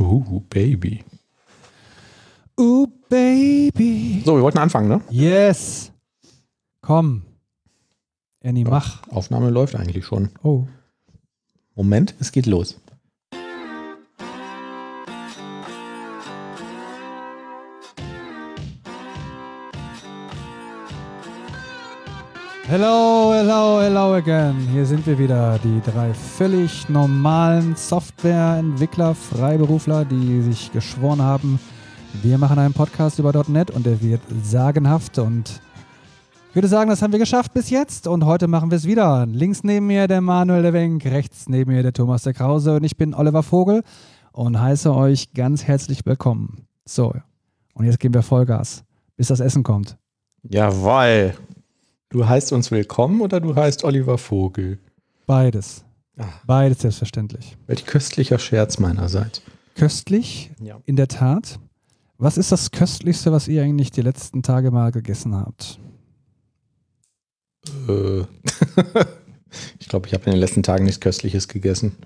Uh, Baby. Uh, Baby. So, wir wollten anfangen, ne? Yes. Komm. Annie, mach. Aufnahme läuft eigentlich schon. Oh. Moment, es geht los. Hello, hello, hello again. Hier sind wir wieder, die drei völlig normalen Softwareentwickler, Freiberufler, die sich geschworen haben, wir machen einen Podcast über .NET und der wird sagenhaft und ich würde sagen, das haben wir geschafft bis jetzt und heute machen wir es wieder. Links neben mir der Manuel der Wenk, rechts neben mir der Thomas der Krause und ich bin Oliver Vogel und heiße euch ganz herzlich willkommen. So, und jetzt geben wir Vollgas, bis das Essen kommt. Jawoll. Du heißt uns willkommen oder du heißt Oliver Vogel? Beides. Ah. Beides selbstverständlich. Welch köstlicher Scherz meinerseits. Köstlich, Ja. in der Tat. Was ist das Köstlichste, was ihr eigentlich die letzten Tage mal gegessen habt? Äh. ich glaube, ich habe in den letzten Tagen nichts Köstliches gegessen.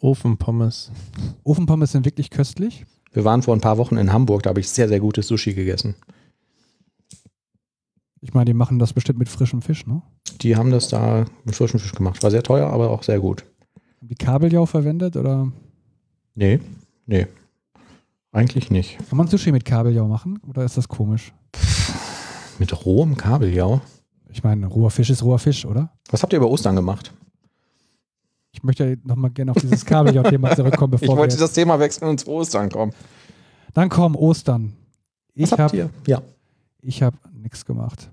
Ofenpommes. Ofenpommes sind wirklich köstlich. Wir waren vor ein paar Wochen in Hamburg, da habe ich sehr, sehr gutes Sushi gegessen. Ich meine, die machen das bestimmt mit frischem Fisch, ne? Die haben das da mit frischem Fisch gemacht. War sehr teuer, aber auch sehr gut. Haben die Kabeljau verwendet oder Nee, nee. Eigentlich nicht. kann man Sushi mit Kabeljau machen oder ist das komisch? Mit rohem Kabeljau. Ich meine, roher Fisch ist roher Fisch, oder? Was habt ihr über Ostern gemacht? Ich möchte nochmal gerne auf dieses Kabeljau-Thema zurückkommen, Ich bevor wir wollte jetzt, das Thema wechseln und zu Ostern kommen. Dann komm, Ostern. Was Ich habt habe ihr? Ja. ich hab nichts gemacht.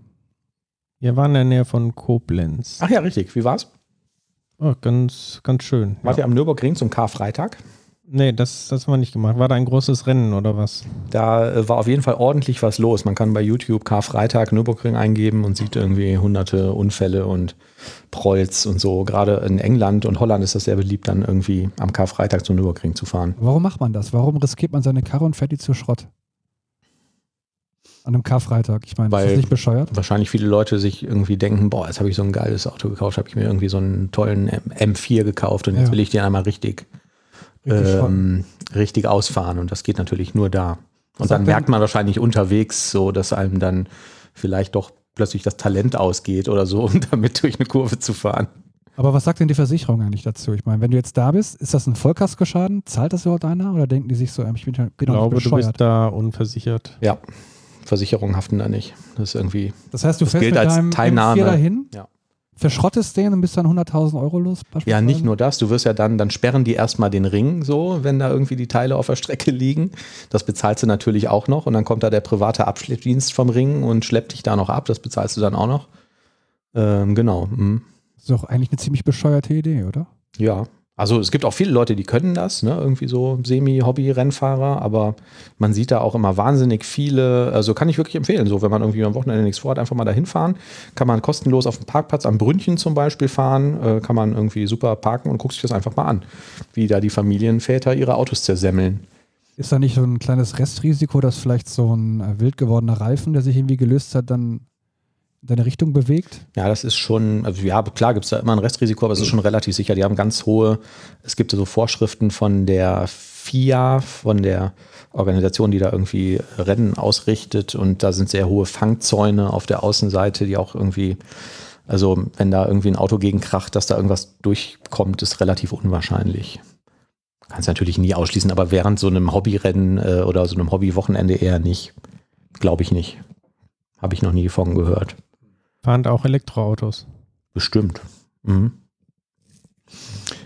Wir waren in der Nähe von Koblenz. Ach ja, richtig. Wie war's? Oh, ganz, ganz schön. Wart Ja. ihr am Nürburgring zum Karfreitag? Nee, das, das haben wir nicht gemacht. War da ein großes Rennen oder was? Da äh, war auf jeden Fall ordentlich was los. Man kann bei YouTube Karfreitag Nürburgring eingeben und sieht irgendwie hunderte Unfälle und Prolls und so. Gerade in England und Holland ist das sehr beliebt, dann irgendwie am Karfreitag zum Nürburgring zu fahren. Warum macht man das? Warum riskiert man seine Karre und fährt die zu Schrott? An einem Karfreitag. Ich meine, ist Weil- das nicht bescheuert? Wahrscheinlich viele Leute sich irgendwie denken, boah, jetzt habe ich so ein geiles Auto gekauft, habe ich mir irgendwie so einen tollen M- M4 gekauft und jetzt Ja. will ich den einmal richtig, ähm, richtig ausfahren und das geht natürlich nur da. Und dann merkt man wahrscheinlich unterwegs so, dass einem dann vielleicht doch plötzlich das Talent ausgeht oder so, um damit durch eine Kurve zu fahren. Aber was sagt denn die Versicherung eigentlich dazu? Ich meine, wenn du jetzt da bist, ist das ein Vollkaskoschaden? Zahlt das überhaupt einer? Oder denken die sich so, ähm, ich bin, bin Ich doch glaube, nicht du bist bescheuert? da unversichert. Ja, Versicherungen haften da nicht. Das ist irgendwie, Das heißt, du das fährst gilt mit als deinem Teilnahme. M4 dahin, Ja. verschrottest den und bist dann 100.000 Euro los? ja, nicht nur das, du wirst ja dann, dann sperren die erstmal den Ring so, wenn da irgendwie die Teile auf der Strecke liegen. Das bezahlst du natürlich auch noch und dann kommt da der private Abschleppdienst vom Ring und schleppt dich da noch ab, das bezahlst du dann auch noch. Ähm, genau. mhm. Das ist doch eigentlich eine ziemlich bescheuerte Idee, oder? Ja, also es gibt auch viele Leute, die können das, ne? irgendwie so Semi-Hobby-Rennfahrer, aber man sieht da auch immer wahnsinnig viele, also kann ich wirklich empfehlen, so wenn man irgendwie am Wochenende nichts vorhat, einfach mal dahin fahren, kann man kostenlos auf dem Parkplatz am Brünnchen zum Beispiel fahren, äh, kann man irgendwie super parken und guckt sich das einfach mal an, wie da die Familienväter ihre Autos zersemmeln. Ist da nicht so ein kleines Restrisiko, dass vielleicht so ein äh, wild gewordener Reifen, der sich irgendwie gelöst hat, dann deine Richtung bewegt? Ja, das ist schon, also ja, klar gibt es da immer ein Restrisiko, aber es ist schon relativ sicher. Die haben ganz hohe, es gibt so Vorschriften von der FIA, von der Organisation, die da irgendwie Rennen ausrichtet und da sind sehr hohe Fangzäune auf der Außenseite, die auch irgendwie, also wenn da irgendwie ein Auto gegenkracht, dass da irgendwas durchkommt, ist relativ unwahrscheinlich. Kannst natürlich nie ausschließen, aber während so einem Hobbyrennen äh, oder so einem Hobbywochenende eher nicht. Glaube ich nicht. Habe ich noch nie von gehört. Fahren da auch Elektroautos. Bestimmt. Mhm.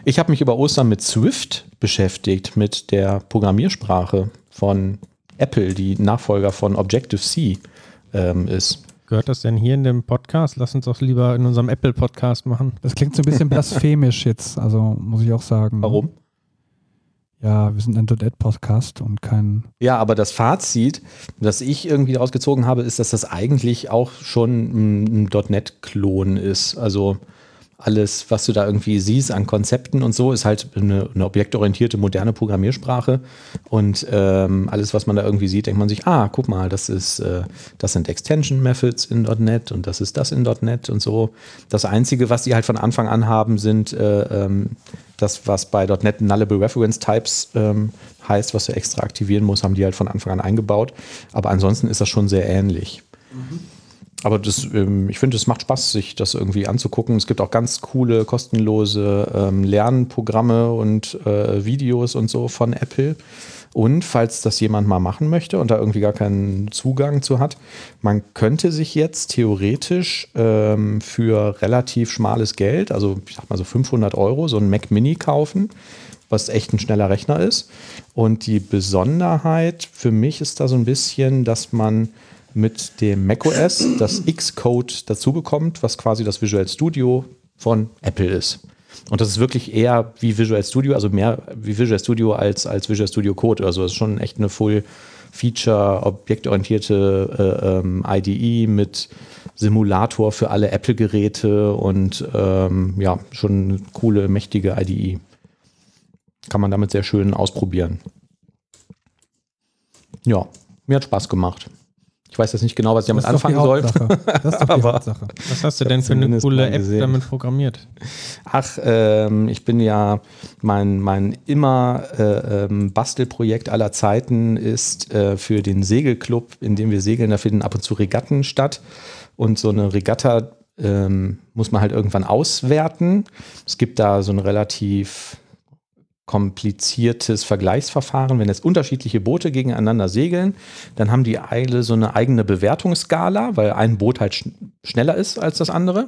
Ich habe mich über Ostern mit Swift beschäftigt, mit der Programmiersprache von Apple, die Nachfolger von Objective-C ähm, ist. Gehört das denn hier in dem Podcast? Lass uns doch lieber in unserem Apple-Podcast machen. Das klingt so ein bisschen blasphemisch jetzt, also muss ich auch sagen. Warum? Ja, wir sind ein .NET-Podcast und kein Ja, aber das Fazit, das ich irgendwie daraus gezogen habe, ist, dass das eigentlich auch schon ein .NET-Klon ist. Also alles, was du da irgendwie siehst an Konzepten und so, ist halt eine, eine objektorientierte, moderne Programmiersprache. Und ähm, alles, was man da irgendwie sieht, denkt man sich, ah, guck mal, das ist, äh, das sind Extension Methods in .NET und das ist das in .NET und so. Das Einzige, was die halt von Anfang an haben, sind äh, ähm, das, was bei .NET Nullable Reference Types ähm, heißt, was du extra aktivieren musst, haben die halt von Anfang an eingebaut. Aber ansonsten ist das schon sehr ähnlich. Mhm. Aber das, ähm, ich finde, es macht Spaß, sich das irgendwie anzugucken. Es gibt auch ganz coole, kostenlose ähm, Lernprogramme und äh, Videos und so von Apple. Und falls das jemand mal machen möchte und da irgendwie gar keinen Zugang zu hat, man könnte sich jetzt theoretisch ähm, für relativ schmales Geld, also ich sag mal so 500 Euro, so ein Mac Mini kaufen, was echt ein schneller Rechner ist. Und die Besonderheit für mich ist da so ein bisschen, dass man mit dem macOS das Xcode dazu bekommt, was quasi das Visual Studio von Apple ist. Und das ist wirklich eher wie Visual Studio, also mehr wie Visual Studio als, als Visual Studio Code oder so. Das ist schon echt eine Full Feature, objektorientierte äh, ähm, IDE mit Simulator für alle Apple-Geräte und ähm, ja, schon eine coole, mächtige IDE. Kann man damit sehr schön ausprobieren. Ja, mir hat Spaß gemacht. Ich weiß jetzt nicht genau, was ich damit anfangen soll. Das ist doch die Aber Hauptsache. Was hast du denn für eine coole App gesehen. damit programmiert? Ach, ähm, ich bin ja, mein, mein immer äh, ähm, Bastelprojekt aller Zeiten ist äh, für den Segelclub, in dem wir segeln, da finden ab und zu Regatten statt. Und so eine Regatta ähm, muss man halt irgendwann auswerten. Es gibt da so eine relativ kompliziertes Vergleichsverfahren. Wenn jetzt unterschiedliche Boote gegeneinander segeln, dann haben die alle so eine eigene Bewertungsskala, weil ein Boot halt sch schneller ist als das andere.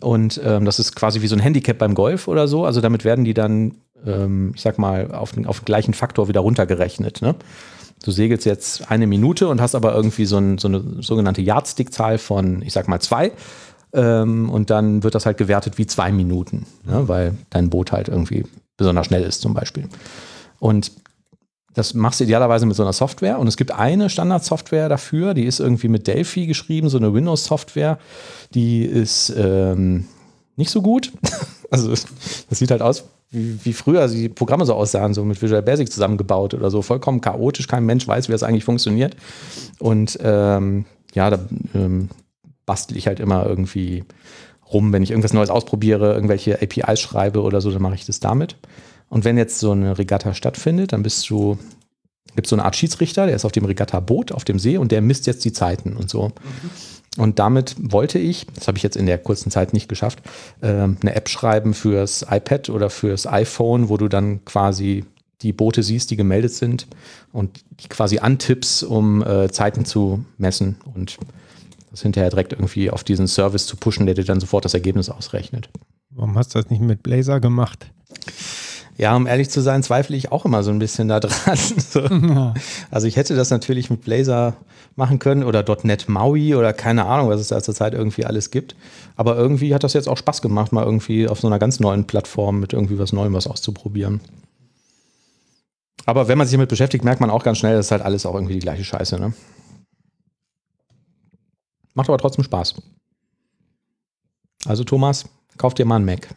Und ähm, das ist quasi wie so ein Handicap beim Golf oder so. Also damit werden die dann, ähm, ich sag mal, auf den, auf den gleichen Faktor wieder runtergerechnet. Ne? Du segelst jetzt eine Minute und hast aber irgendwie so, ein, so eine sogenannte Yardstick-Zahl von, ich sag mal, zwei. Ähm, und dann wird das halt gewertet wie zwei Minuten, ne? weil dein Boot halt irgendwie besonders schnell ist zum Beispiel. Und das machst du idealerweise mit so einer Software. Und es gibt eine Standardsoftware dafür, die ist irgendwie mit Delphi geschrieben, so eine Windows-Software. Die ist ähm, nicht so gut. also das sieht halt aus wie, früher die Programme so aussahen, so mit Visual Basic zusammengebaut oder so. Vollkommen chaotisch, kein Mensch weiß, wie das eigentlich funktioniert. Und ähm, ja, da ähm, bastel ich halt immer irgendwie rum. Wenn ich irgendwas Neues ausprobiere, irgendwelche APIs schreibe oder so, dann mache ich das damit. Und wenn jetzt so eine Regatta stattfindet, dann bist du, gibt es so eine Art Schiedsrichter, der ist auf dem Regatta-Boot auf dem See und der misst jetzt die Zeiten und so. Mhm. Und damit wollte ich, das habe ich jetzt in der kurzen Zeit nicht geschafft, äh, eine App schreiben fürs iPad oder fürs iPhone, wo du dann quasi die Boote siehst, die gemeldet sind und die quasi antippst, um äh, Zeiten zu messen. Und das hinterher direkt irgendwie auf diesen Service zu pushen, der dir dann sofort das Ergebnis ausrechnet. Warum hast du das nicht mit Blazor gemacht? Ja, um ehrlich zu sein, zweifle ich auch immer so ein bisschen da dran. So. Ja. Also ich hätte das natürlich mit Blazor machen können oder .NET Maui oder keine Ahnung, was es da zurzeit irgendwie alles gibt. Aber irgendwie hat das jetzt auch Spaß gemacht, mal irgendwie auf so einer ganz neuen Plattform mit irgendwie was Neuem was auszuprobieren. Aber wenn man sich damit beschäftigt, merkt man auch ganz schnell, das ist halt alles auch irgendwie die gleiche Scheiße, ne? Macht aber trotzdem Spaß. Also Thomas, kauf dir mal einen Mac.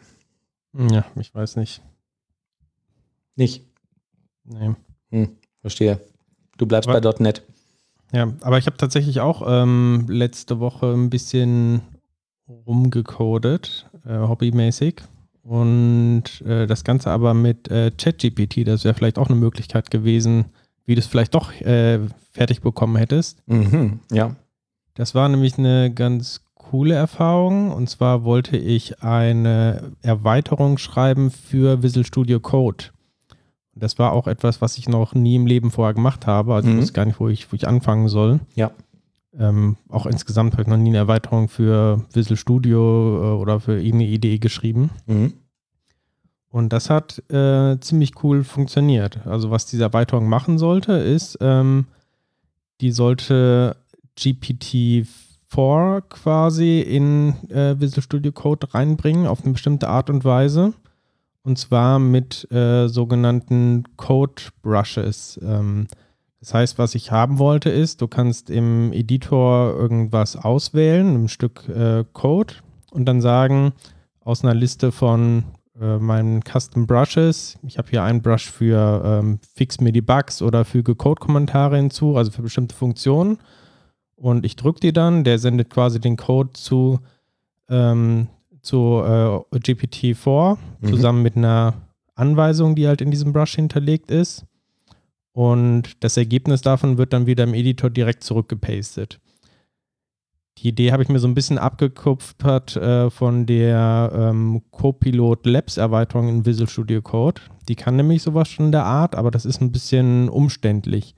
Ja, ich weiß nicht. Nicht? Nee. Hm, verstehe. Du bleibst aber, bei .NET. Ja, aber ich habe tatsächlich auch ähm, letzte Woche ein bisschen rumgecodet, äh, hobbymäßig. Und äh, das Ganze aber mit äh, ChatGPT, das wäre vielleicht auch eine Möglichkeit gewesen, wie du es vielleicht doch äh, fertig bekommen hättest. Mhm, ja. Das war nämlich eine ganz coole Erfahrung. Und zwar wollte ich eine Erweiterung schreiben für Visual Studio Code. Das war auch etwas, was ich noch nie im Leben vorher gemacht habe. Also mhm. ich wusste gar nicht, wo ich, wo ich anfangen soll. Ja. Ähm, auch insgesamt habe ich noch nie eine Erweiterung für Visual Studio äh, oder für irgendeine Idee geschrieben. Mhm. Und das hat äh, ziemlich cool funktioniert. Also was diese Erweiterung machen sollte, ist, ähm, die sollte GPT-4 quasi in äh, Visual Studio Code reinbringen auf eine bestimmte Art und Weise. Und zwar mit äh, sogenannten Code Brushes. Ähm, das heißt, was ich haben wollte, ist, du kannst im Editor irgendwas auswählen, ein Stück äh, Code und dann sagen, aus einer Liste von äh, meinen Custom Brushes, ich habe hier einen Brush für ähm, Fix mir die Bugs oder füge Code-Kommentare hinzu, also für bestimmte Funktionen und ich drücke die dann, der sendet quasi den Code zu, ähm, zu äh, GPT-4 mhm. zusammen mit einer Anweisung, die halt in diesem Brush hinterlegt ist. Und das Ergebnis davon wird dann wieder im Editor direkt zurückgepastet. Die Idee habe ich mir so ein bisschen abgekupfert äh, von der ähm, Copilot Labs Erweiterung in Visual Studio Code. Die kann nämlich sowas schon in der Art, aber das ist ein bisschen umständlich.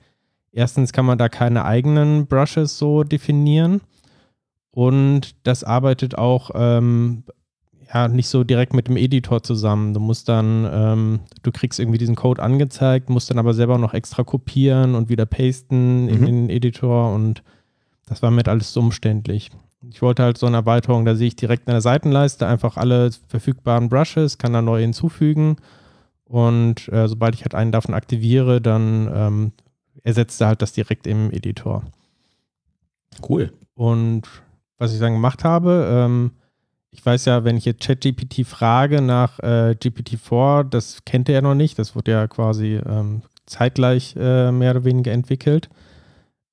Erstens kann man da keine eigenen Brushes so definieren und das arbeitet auch ähm, ja, nicht so direkt mit dem Editor zusammen. Du musst dann, ähm, du kriegst irgendwie diesen Code angezeigt, musst dann aber selber noch extra kopieren und wieder pasten mhm. in den Editor und das war mit alles so umständlich. Ich wollte halt so eine Erweiterung, da sehe ich direkt in der Seitenleiste einfach alle verfügbaren Brushes, kann da neu hinzufügen und äh, sobald ich halt einen davon aktiviere, dann ähm, ersetzt er halt das direkt im Editor. Cool. Und was ich dann gemacht habe, ähm, ich weiß ja, wenn ich jetzt ChatGPT frage nach äh, GPT-4, das kennt er ja noch nicht, das wurde ja quasi ähm, zeitgleich äh, mehr oder weniger entwickelt.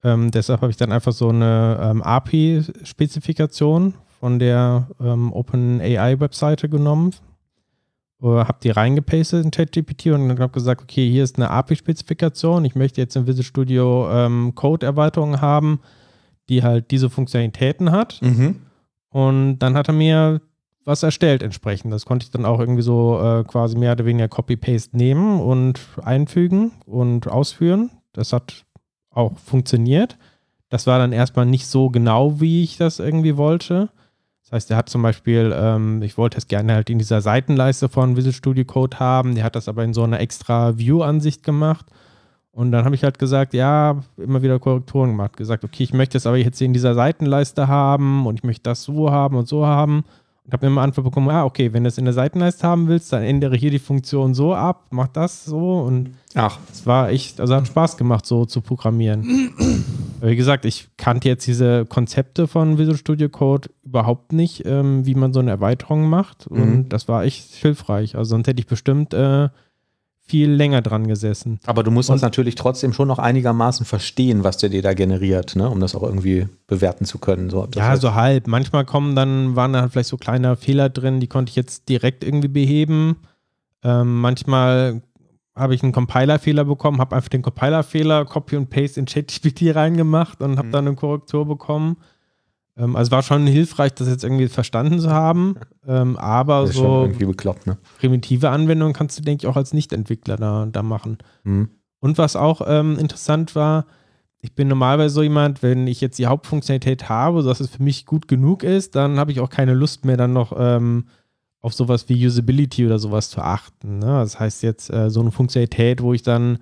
Ähm, deshalb habe ich dann einfach so eine ähm, API-Spezifikation von der ähm, OpenAI-Webseite genommen, habe die reingepastet in ChatGPT und habe gesagt, okay, hier ist eine API-Spezifikation. Ich möchte jetzt in Visual Studio ähm, Code-Erweiterungen haben, die halt diese Funktionalitäten hat. Mhm. Und dann hat er mir was erstellt entsprechend. Das konnte ich dann auch irgendwie so äh, quasi mehr oder weniger Copy-Paste nehmen und einfügen und ausführen. Das hat auch funktioniert. Das war dann erstmal nicht so genau, wie ich das irgendwie wollte. Das heißt, er hat zum Beispiel, ähm, ich wollte es gerne halt in dieser Seitenleiste von Visual Studio Code haben. Der hat das aber in so einer extra View-Ansicht gemacht. Und dann habe ich halt gesagt, ja, immer wieder Korrekturen gemacht. Gesagt, okay, ich möchte es aber jetzt in dieser Seitenleiste haben und ich möchte das so haben und so haben. Und habe immer Antwort bekommen, ah, okay, wenn du es in der Seitenleiste haben willst, dann ändere hier die Funktion so ab, mach das so. Und Ach. es war echt, also hat Spaß gemacht, so zu programmieren. Wie gesagt, ich kannte jetzt diese Konzepte von Visual Studio Code überhaupt nicht, ähm, wie man so eine Erweiterung macht. Und mhm. das war echt hilfreich. Also sonst hätte ich bestimmt äh, viel länger dran gesessen. Aber du musst und, das natürlich trotzdem schon noch einigermaßen verstehen, was der dir da generiert, ne? um das auch irgendwie bewerten zu können. So, ja, so halb. Manchmal kommen dann, waren da vielleicht so kleine Fehler drin, die konnte ich jetzt direkt irgendwie beheben. Ähm, manchmal habe ich einen Compiler-Fehler bekommen, habe einfach den Compiler-Fehler Copy und Paste in ChatGPT reingemacht und habe mhm. dann eine Korrektur bekommen. Ähm, also war schon hilfreich, das jetzt irgendwie verstanden zu haben. Ähm, aber so bekloppt, ne? primitive Anwendungen kannst du, denke ich, auch als Nicht-Entwickler da, da machen. Mhm. Und was auch ähm, interessant war, ich bin normalerweise so jemand, wenn ich jetzt die Hauptfunktionalität habe, dass es für mich gut genug ist, dann habe ich auch keine Lust mehr, dann noch ähm, auf sowas wie Usability oder sowas zu achten. Ne? Das heißt jetzt äh, so eine Funktionalität, wo ich dann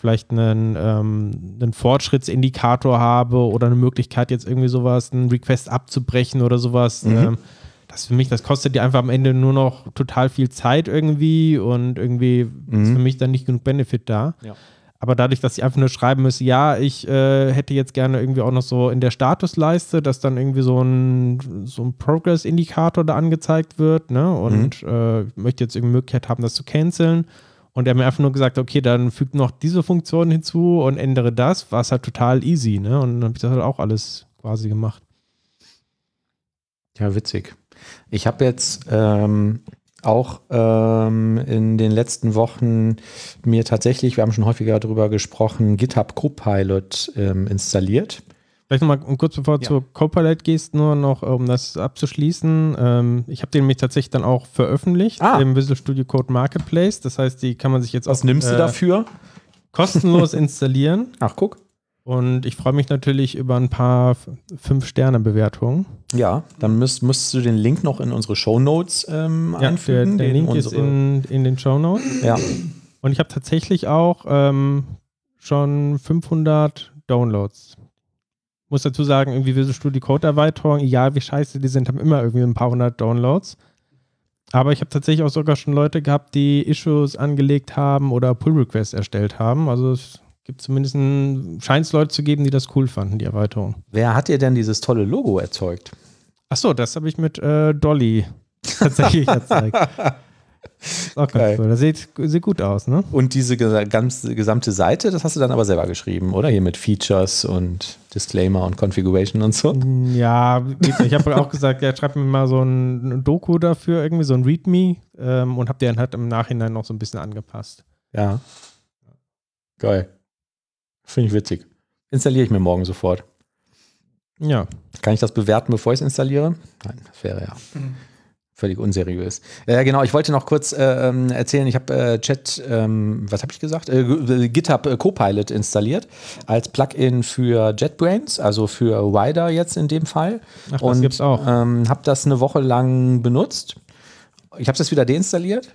vielleicht einen, ähm, einen Fortschrittsindikator habe oder eine Möglichkeit, jetzt irgendwie sowas, einen Request abzubrechen oder sowas. Mhm. Ähm, das für mich, das kostet dir einfach am Ende nur noch total viel Zeit irgendwie und irgendwie mhm. ist für mich dann nicht genug Benefit da. Ja. Aber dadurch, dass ich einfach nur schreiben müsste, ja, ich äh, hätte jetzt gerne irgendwie auch noch so in der Statusleiste, dass dann irgendwie so ein, so ein Progress-Indikator da angezeigt wird, ne? Und mhm. äh, möchte jetzt irgendwie Möglichkeit haben, das zu canceln. Und er hat mir einfach nur gesagt, okay, dann fügt noch diese Funktion hinzu und ändere das, war es halt total easy, ne? Und dann habe ich das halt auch alles quasi gemacht. Ja, witzig. Ich habe jetzt ähm, auch ähm, in den letzten Wochen mir tatsächlich, wir haben schon häufiger darüber gesprochen, GitHub Copilot ähm, installiert. Vielleicht nochmal kurz bevor du ja. zur Copilot gehst, nur noch, um das abzuschließen. Ähm, ich habe den nämlich tatsächlich dann auch veröffentlicht ah. im Visual Studio Code Marketplace. Das heißt, die kann man sich jetzt Was auch, nimmst äh, du dafür? Kostenlos installieren. Ach, guck. Und ich freue mich natürlich über ein paar 5-Sterne-Bewertungen. Ja, dann müsst, musst du den Link noch in unsere Show Notes ähm, ja, einfügen. Der, der Link ist in, in den Show Notes. Ja. Und ich habe tatsächlich auch ähm, schon 500 Downloads muss dazu sagen, irgendwie Visual Studio Code Erweiterung, egal wie scheiße die sind, haben immer irgendwie ein paar hundert Downloads. Aber ich habe tatsächlich auch sogar schon Leute gehabt, die Issues angelegt haben oder Pull Requests erstellt haben. Also es gibt zumindest scheint es Leute zu geben, die das cool fanden, die Erweiterung. Wer hat dir denn dieses tolle Logo erzeugt? Achso, das habe ich mit äh, Dolly tatsächlich erzeugt. Auch ganz cool. Das sieht, sieht gut aus, ne? Und diese ganze, gesamte Seite, das hast du dann aber selber geschrieben, oder? Hier mit Features und Disclaimer und Configuration und so. Ja, ich habe auch gesagt, ja, schreib mir mal so ein Doku dafür, irgendwie so ein README ähm, und habe den halt im Nachhinein noch so ein bisschen angepasst. Ja. Geil. Finde ich witzig. Installiere ich mir morgen sofort. Ja. Kann ich das bewerten, bevor ich es installiere? Nein, das wäre ja. Völlig unseriös. Ja, genau. Ich wollte noch kurz äh, ähm, erzählen, ich habe äh, Chat, ähm, was habe ich gesagt? Äh, GitHub äh, Copilot installiert als Plugin für JetBrains, also für Wider jetzt in dem Fall. Ach, das Und, gibt's auch. Ähm, habe das eine Woche lang benutzt. Ich habe es jetzt wieder deinstalliert.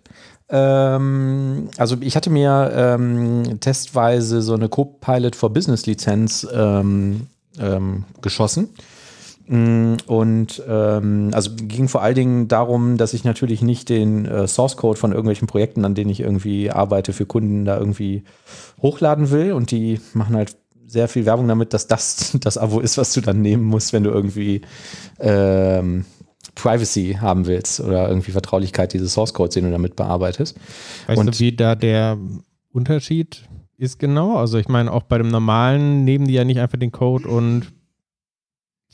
Ähm, also ich hatte mir ähm, testweise so eine Copilot for Business Lizenz ähm, geschossen und ähm, also ging vor allen Dingen darum, dass ich natürlich nicht den äh, Source Code von irgendwelchen Projekten, an denen ich irgendwie arbeite, für Kunden da irgendwie hochladen will. Und die machen halt sehr viel Werbung damit, dass das das Abo ist, was du dann nehmen musst, wenn du irgendwie ähm, Privacy haben willst oder irgendwie Vertraulichkeit dieses Source Codes, den du damit bearbeitest. Weißt und du, wie da der Unterschied ist genau? Also ich meine, auch bei dem normalen nehmen die ja nicht einfach den Code und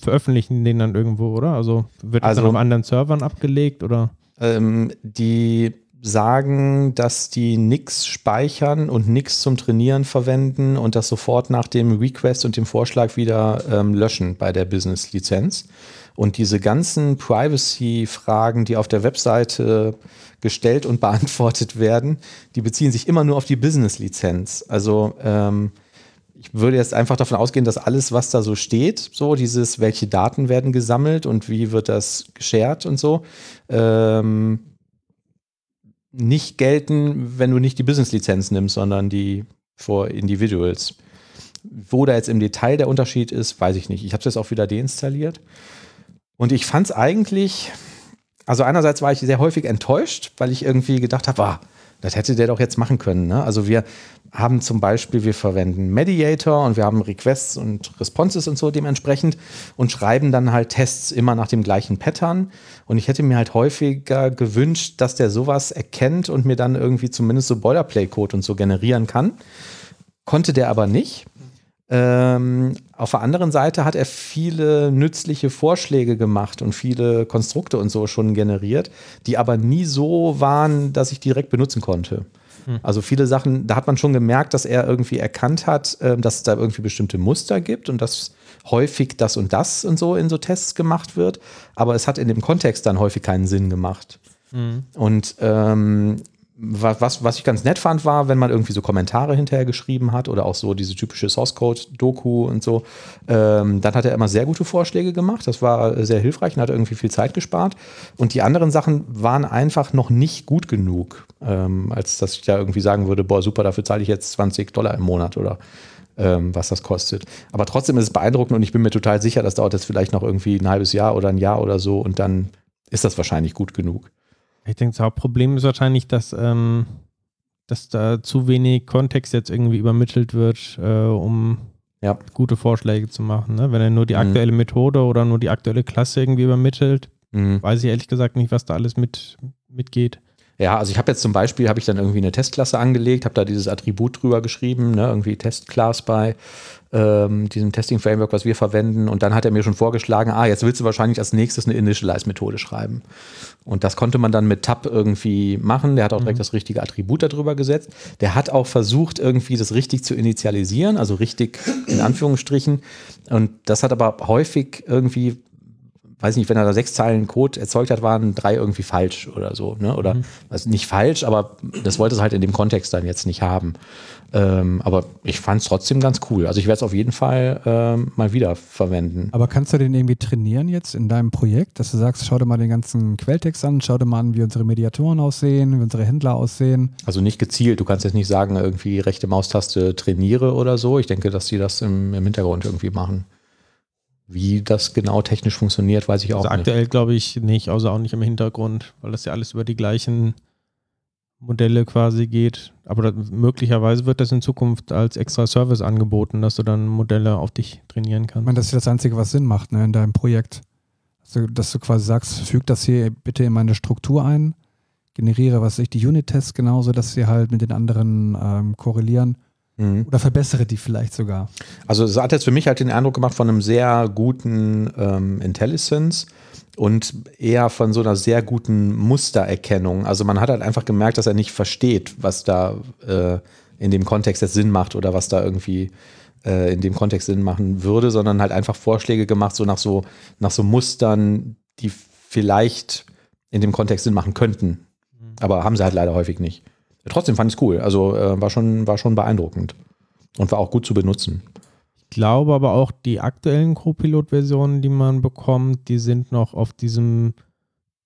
veröffentlichen den dann irgendwo, oder? Also wird das also, dann auf anderen Servern abgelegt oder? Ähm, die sagen, dass die nichts speichern und nichts zum Trainieren verwenden und das sofort nach dem Request und dem Vorschlag wieder ähm, löschen bei der Business-Lizenz. Und diese ganzen Privacy-Fragen, die auf der Webseite gestellt und beantwortet werden, die beziehen sich immer nur auf die Business-Lizenz. Also ähm, ich würde jetzt einfach davon ausgehen, dass alles, was da so steht, so dieses, welche Daten werden gesammelt und wie wird das geshared und so, ähm, nicht gelten, wenn du nicht die Business-Lizenz nimmst, sondern die for Individuals. Wo da jetzt im Detail der Unterschied ist, weiß ich nicht. Ich habe es jetzt auch wieder deinstalliert. Und ich fand es eigentlich, also einerseits war ich sehr häufig enttäuscht, weil ich irgendwie gedacht habe, ah, das hätte der doch jetzt machen können. Ne? Also wir haben zum Beispiel, wir verwenden Mediator und wir haben Requests und Responses und so dementsprechend und schreiben dann halt Tests immer nach dem gleichen Pattern. Und ich hätte mir halt häufiger gewünscht, dass der sowas erkennt und mir dann irgendwie zumindest so Boilerplate-Code und so generieren kann. Konnte der aber nicht. Ähm, auf der anderen Seite hat er viele nützliche Vorschläge gemacht und viele Konstrukte und so schon generiert, die aber nie so waren, dass ich direkt benutzen konnte. Hm. Also viele Sachen, da hat man schon gemerkt, dass er irgendwie erkannt hat, äh, dass es da irgendwie bestimmte Muster gibt und dass häufig das und das und so in so Tests gemacht wird. Aber es hat in dem Kontext dann häufig keinen Sinn gemacht. Mhm. Und ähm, was, was ich ganz nett fand, war, wenn man irgendwie so Kommentare hinterher geschrieben hat oder auch so diese typische Source Code-Doku und so, ähm, dann hat er immer sehr gute Vorschläge gemacht. Das war sehr hilfreich und hat irgendwie viel Zeit gespart. Und die anderen Sachen waren einfach noch nicht gut genug, ähm, als dass ich da irgendwie sagen würde, boah, super, dafür zahle ich jetzt 20 Dollar im Monat oder ähm, was das kostet. Aber trotzdem ist es beeindruckend und ich bin mir total sicher, das dauert jetzt vielleicht noch irgendwie ein halbes Jahr oder ein Jahr oder so und dann ist das wahrscheinlich gut genug. Ich denke, das Hauptproblem ist wahrscheinlich, dass, ähm, dass da zu wenig Kontext jetzt irgendwie übermittelt wird, äh, um ja. gute Vorschläge zu machen. Ne? Wenn er nur die mhm. aktuelle Methode oder nur die aktuelle Klasse irgendwie übermittelt, mhm. weiß ich ehrlich gesagt nicht, was da alles mit, mitgeht. Ja, also ich habe jetzt zum Beispiel, habe ich dann irgendwie eine Testklasse angelegt, habe da dieses Attribut drüber geschrieben, ne, irgendwie Testclass bei ähm, diesem Testing-Framework, was wir verwenden. Und dann hat er mir schon vorgeschlagen, ah, jetzt willst du wahrscheinlich als nächstes eine Initialize-Methode schreiben. Und das konnte man dann mit Tab irgendwie machen. Der hat auch direkt mhm. das richtige Attribut darüber gesetzt. Der hat auch versucht, irgendwie das richtig zu initialisieren, also richtig in Anführungsstrichen. Und das hat aber häufig irgendwie weiß nicht, wenn er da sechs Zeilen Code erzeugt hat, waren drei irgendwie falsch oder so. Ne? Oder mhm. also nicht falsch, aber das wollte es halt in dem Kontext dann jetzt nicht haben. Ähm, aber ich fand es trotzdem ganz cool. Also ich werde es auf jeden Fall ähm, mal wieder verwenden. Aber kannst du den irgendwie trainieren jetzt in deinem Projekt, dass du sagst, schau dir mal den ganzen Quelltext an, schau dir mal an, wie unsere Mediatoren aussehen, wie unsere Händler aussehen? Also nicht gezielt. Du kannst jetzt nicht sagen, irgendwie rechte Maustaste trainiere oder so. Ich denke, dass die das im, im Hintergrund irgendwie machen. Wie das genau technisch funktioniert, weiß ich auch also nicht. Aktuell glaube ich nicht, außer auch nicht im Hintergrund, weil das ja alles über die gleichen Modelle quasi geht. Aber das, möglicherweise wird das in Zukunft als extra Service angeboten, dass du dann Modelle auf dich trainieren kannst. Ich meine, das ist das Einzige, was Sinn macht ne, in deinem Projekt. Dass du, dass du quasi sagst, füg das hier bitte in meine Struktur ein, generiere, was ich, die Unit-Tests genauso, dass sie halt mit den anderen ähm, korrelieren Mhm. oder verbessere die vielleicht sogar. Also es hat jetzt für mich halt den Eindruck gemacht von einem sehr guten ähm, Intelligence und eher von so einer sehr guten Mustererkennung. Also man hat halt einfach gemerkt, dass er nicht versteht, was da äh, in dem Kontext jetzt Sinn macht oder was da irgendwie äh, in dem Kontext Sinn machen würde, sondern halt einfach Vorschläge gemacht, so nach so, nach so Mustern, die vielleicht in dem Kontext Sinn machen könnten. Aber haben sie halt leider häufig nicht. Trotzdem fand ich es cool. Also äh, war, schon, war schon beeindruckend. Und war auch gut zu benutzen. Ich glaube aber auch, die aktuellen Copilot-Versionen, die man bekommt, die sind noch auf diesem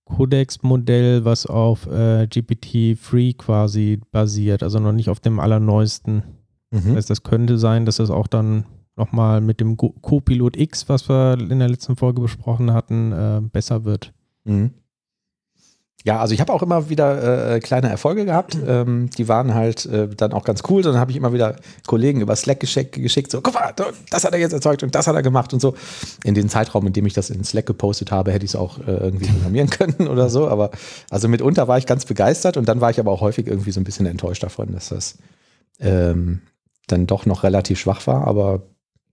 Codex-Modell, was auf äh, GPT-3 quasi basiert, also noch nicht auf dem allerneuesten. Das Mhm. heißt, das könnte sein, dass das auch dann nochmal mit dem Copilot X, was wir in der letzten Folge besprochen hatten, äh, besser wird. Mhm. Ja, also ich habe auch immer wieder äh, kleine Erfolge gehabt. Ähm, die waren halt äh, dann auch ganz cool. Dann habe ich immer wieder Kollegen über Slack geschickt, geschickt, so, guck mal, das hat er jetzt erzeugt und das hat er gemacht und so. In den Zeitraum, in dem ich das in Slack gepostet habe, hätte ich es auch äh, irgendwie programmieren können oder so. Aber also mitunter war ich ganz begeistert und dann war ich aber auch häufig irgendwie so ein bisschen enttäuscht davon, dass das ähm, dann doch noch relativ schwach war. Aber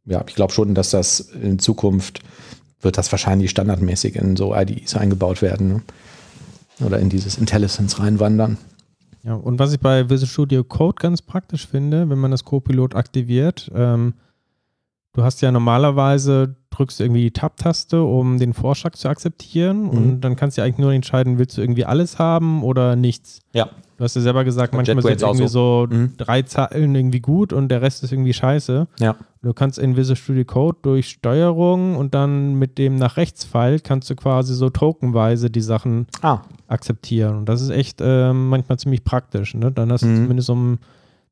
ja, ich glaube schon, dass das in Zukunft wird das wahrscheinlich standardmäßig in so IDEs eingebaut werden. Ne? Oder in dieses Intelligence reinwandern. Ja, und was ich bei Visual Studio Code ganz praktisch finde, wenn man das Copilot aktiviert, ähm, du hast ja normalerweise, drückst du irgendwie die Tab-Taste, um den Vorschlag zu akzeptieren und dann kannst du eigentlich nur entscheiden, willst du irgendwie alles haben oder nichts. Ja. Du hast ja selber gesagt, manchmal sind irgendwie so, Mhm. drei Zeilen irgendwie gut und der Rest ist irgendwie scheiße. Ja. Du kannst in Visual Studio Code durch Steuerung und dann mit dem nach rechts Pfeil kannst du quasi so tokenweise die Sachen Ah, akzeptieren. Und das ist echt ähm, manchmal ziemlich praktisch. Ne? Dann hast du Mhm. zumindest um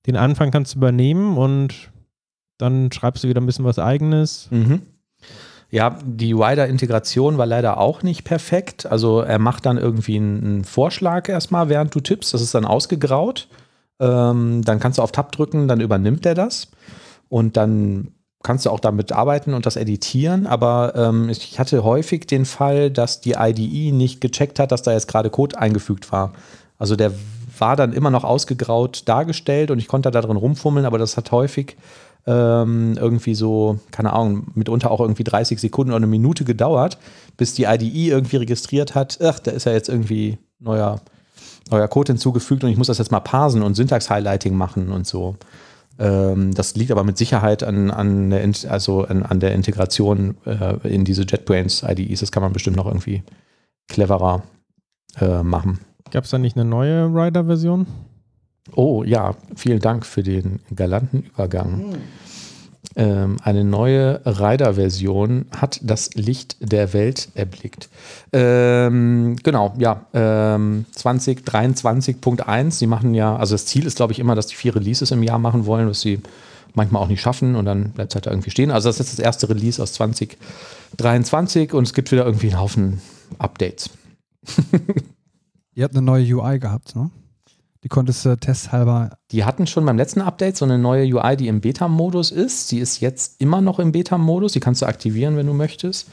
den Anfang kannst du übernehmen und dann schreibst du wieder ein bisschen was eigenes. Mhm. Ja, die Wider-Integration war leider auch nicht perfekt. Also er macht dann irgendwie einen, Vorschlag erstmal, während du tippst. Das ist dann ausgegraut. Ähm, dann kannst du auf Tab drücken, dann übernimmt er das. Und dann kannst du auch damit arbeiten und das editieren. Aber ähm, ich hatte häufig den Fall, dass die IDE nicht gecheckt hat, dass da jetzt gerade Code eingefügt war. Also der war dann immer noch ausgegraut dargestellt und ich konnte da drin rumfummeln, aber das hat häufig ähm, irgendwie so, keine Ahnung, mitunter auch irgendwie 30 Sekunden oder eine Minute gedauert, bis die IDE irgendwie registriert hat, ach, da ist ja jetzt irgendwie neuer, neuer Code hinzugefügt und ich muss das jetzt mal parsen und Syntax-Highlighting machen und so. Ähm, das liegt aber mit Sicherheit an, an, der, also an, an der Integration äh, in diese JetBrains IDEs. Das kann man bestimmt noch irgendwie cleverer äh, machen. Gab es da nicht eine neue Rider-Version? Oh ja, vielen Dank für den galanten Übergang. Ähm, eine neue Rider-Version hat das Licht der Welt erblickt. Ähm, genau, ja, ähm, 2023.1. Sie machen ja, also das Ziel ist, glaube ich, immer, dass die vier Releases im Jahr machen wollen, was sie manchmal auch nicht schaffen und dann bleibt es halt da irgendwie stehen. Also das ist jetzt das erste Release aus 2023 und es gibt wieder irgendwie einen Haufen Updates. Ihr habt eine neue UI gehabt, ne? Die konntest du testhalber. Die hatten schon beim letzten Update so eine neue UI, die im Beta-Modus ist. Sie ist jetzt immer noch im Beta-Modus. Die kannst du aktivieren, wenn du möchtest.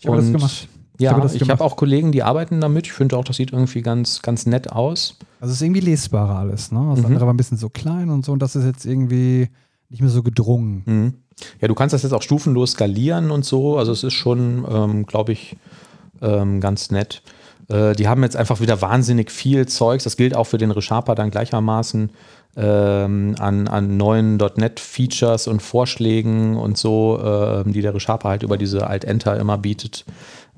Ich habe das gemacht. Ja, habe ich habe auch Kollegen, die arbeiten damit. Ich finde auch, das sieht irgendwie ganz, ganz nett aus. Also es ist irgendwie lesbarer alles, ne? Das Mhm. andere war ein bisschen so klein und so und das ist jetzt irgendwie nicht mehr so gedrungen. Mhm. Ja, du kannst das jetzt auch stufenlos skalieren und so. Also es ist schon, ähm, glaube ich, ähm, ganz nett. Äh, die haben jetzt einfach wieder wahnsinnig viel Zeugs. Das gilt auch für den ReSharper dann gleichermaßen ähm, an, an neuen .NET-Features und Vorschlägen und so, ähm, die der ReSharper halt über diese Alt-Enter immer bietet,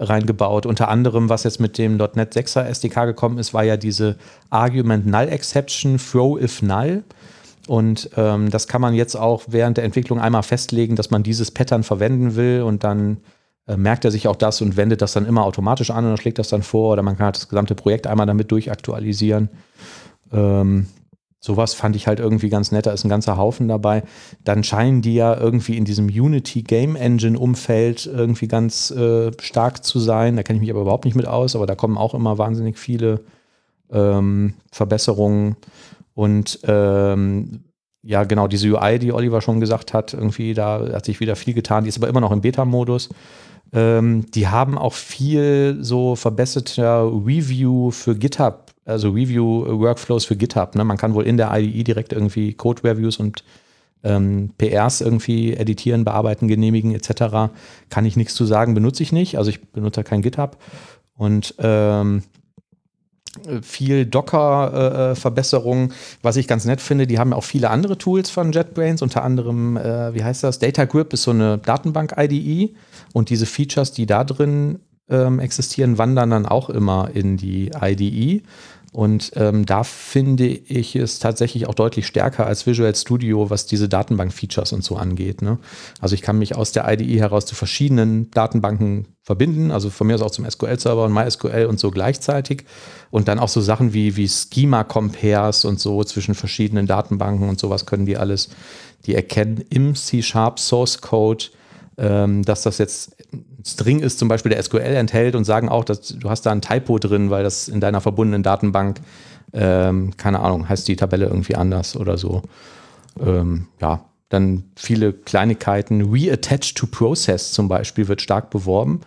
reingebaut. Unter anderem, was jetzt mit dem .NET 6er SDK gekommen ist, war ja diese Argument Null Exception, Throw if Null. Und ähm, das kann man jetzt auch während der Entwicklung einmal festlegen, dass man dieses Pattern verwenden will und dann äh, merkt er sich auch das und wendet das dann immer automatisch an und schlägt das dann vor oder man kann halt das gesamte Projekt einmal damit durchaktualisieren. Ähm, sowas fand ich halt irgendwie ganz nett, da ist ein ganzer Haufen dabei. Dann scheinen die ja irgendwie in diesem Unity Game Engine Umfeld irgendwie ganz äh, stark zu sein. Da kenne ich mich aber überhaupt nicht mit aus, aber da kommen auch immer wahnsinnig viele ähm, Verbesserungen und ähm, ja, genau, diese UI, die Oliver schon gesagt hat, irgendwie, da hat sich wieder viel getan, die ist aber immer noch im Beta-Modus. Ähm, die haben auch viel so verbesserter Review für GitHub also Review-Workflows für GitHub. Ne? Man kann wohl in der IDE direkt irgendwie Code-Reviews und ähm, PRs irgendwie editieren, bearbeiten, genehmigen etc. Kann ich nichts zu sagen, benutze ich nicht. Also ich benutze kein GitHub. Und ähm, viel Docker-Verbesserungen, äh, was ich ganz nett finde. Die haben auch viele andere Tools von JetBrains, unter anderem, äh, wie heißt das? Data Grip ist so eine Datenbank-IDE und diese Features, die da drin ähm, existieren, wandern dann auch immer in die IDE. Und ähm, da finde ich es tatsächlich auch deutlich stärker als Visual Studio, was diese Datenbank-Features und so angeht. Ne? Also ich kann mich aus der IDE heraus zu verschiedenen Datenbanken verbinden, also von mir aus auch zum SQL-Server und MySQL und so gleichzeitig. Und dann auch so Sachen wie, wie Schema-Compares und so zwischen verschiedenen Datenbanken und sowas können die alles. Die erkennen im C-Sharp Source Code dass das jetzt String ist, zum Beispiel der SQL enthält und sagen auch, dass du hast da ein Typo drin, weil das in deiner verbundenen Datenbank, ähm, keine Ahnung, heißt die Tabelle irgendwie anders oder so. Ähm, ja, dann viele Kleinigkeiten. Reattach to Process zum Beispiel wird stark beworben.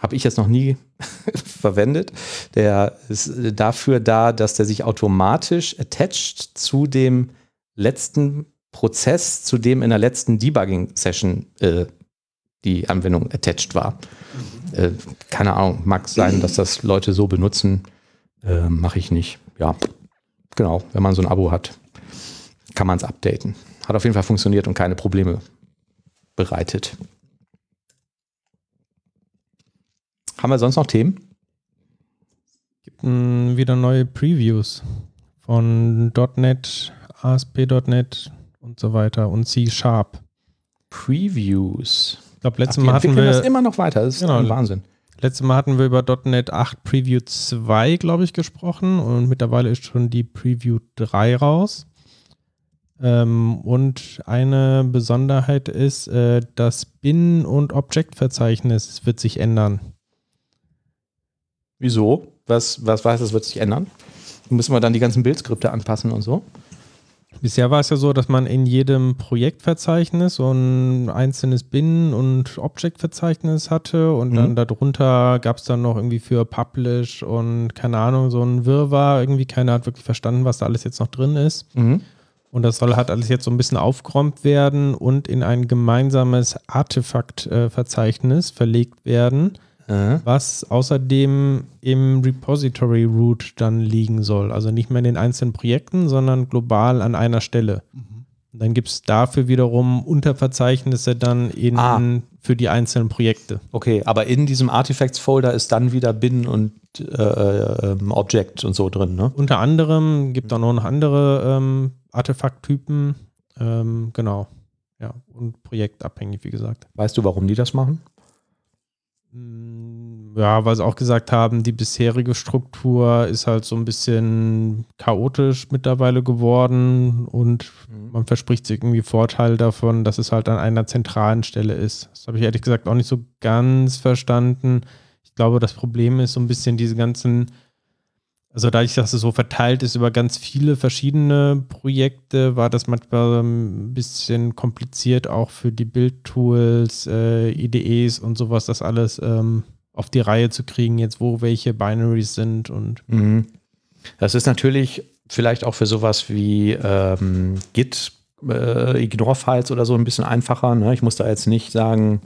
Habe ich jetzt noch nie verwendet. Der ist dafür da, dass der sich automatisch attached zu dem letzten Prozess, zu dem in der letzten Debugging-Session äh, die Anwendung attached war. Äh, keine Ahnung, mag sein, dass das Leute so benutzen. Äh, Mache ich nicht. Ja, genau. Wenn man so ein Abo hat, kann man es updaten. Hat auf jeden Fall funktioniert und keine Probleme bereitet. Haben wir sonst noch Themen? Gibt m, wieder neue Previews von .NET, ASP.NET und so weiter und C Sharp. Previews. Ich glaube, letztes Mal hatten wir das immer noch weiter. Das ist Genau. ein Wahnsinn. Letztes Mal hatten wir über .NET 8 Preview 2, glaube ich, gesprochen und mittlerweile ist schon die Preview 3 raus. Ähm, und eine Besonderheit ist, äh, das Bin- und Objektverzeichnis wird sich ändern. Wieso? Was, was weiß, das wird sich ändern? Müssen wir dann die ganzen Bildskripte anpassen und so? Bisher war es ja so, dass man in jedem Projektverzeichnis so ein einzelnes Bin- und Objektverzeichnis hatte und Mhm. dann darunter gab es dann noch irgendwie für Publish und keine Ahnung, so ein Wirrwarr. Irgendwie keiner hat wirklich verstanden, was da alles jetzt noch drin ist. Mhm. Und das soll halt alles jetzt so ein bisschen aufgeräumt werden und in ein gemeinsames Artefaktverzeichnis verlegt werden, Äh. was außerdem im Repository Root dann liegen soll. Also nicht mehr in den einzelnen Projekten, sondern global an einer Stelle. Und dann gibt es dafür wiederum Unterverzeichnisse dann in, Ah. für die einzelnen Projekte. Okay, aber in diesem Artifacts-Folder ist dann wieder Bin und äh, ähm, Object und so drin, ne? Unter anderem gibt auch noch andere ähm, Artefakttypen. Ähm, genau. Ja, und projektabhängig, wie gesagt. Weißt du, warum die das machen? Mm, Ja, weil sie auch gesagt haben, die bisherige Struktur ist halt so ein bisschen chaotisch mittlerweile geworden und man verspricht sich irgendwie Vorteil davon, dass es halt an einer zentralen Stelle ist. Das habe ich ehrlich gesagt auch nicht so ganz verstanden. Ich glaube, das Problem ist so ein bisschen diese ganzen, also dadurch, dass es so verteilt ist über ganz viele verschiedene Projekte, war das manchmal ein bisschen kompliziert, auch für die Bildtools, äh, IDEs und sowas, das alles ähm, auf die Reihe zu kriegen, jetzt wo welche Binaries sind und Mhm. Das ist natürlich vielleicht auch für sowas wie ähm, Git, äh, Ignore-Files oder so ein bisschen einfacher. Ne? Ich muss da jetzt nicht sagen,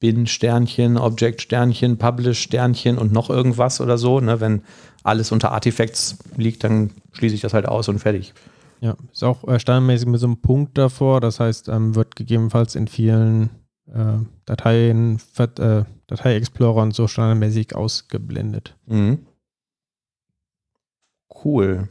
bin Sternchen, Object Sternchen, Publish Sternchen und noch irgendwas oder so. Ne? Wenn alles unter Artifacts liegt, dann schließe ich das halt aus und fertig. Ja, ist auch äh, standardmäßig mit so einem Punkt davor. Das heißt, ähm, wird gegebenenfalls in vielen äh, Dateien, äh, Datei-Explorer und so standardmäßig ausgeblendet. Mhm. Cool.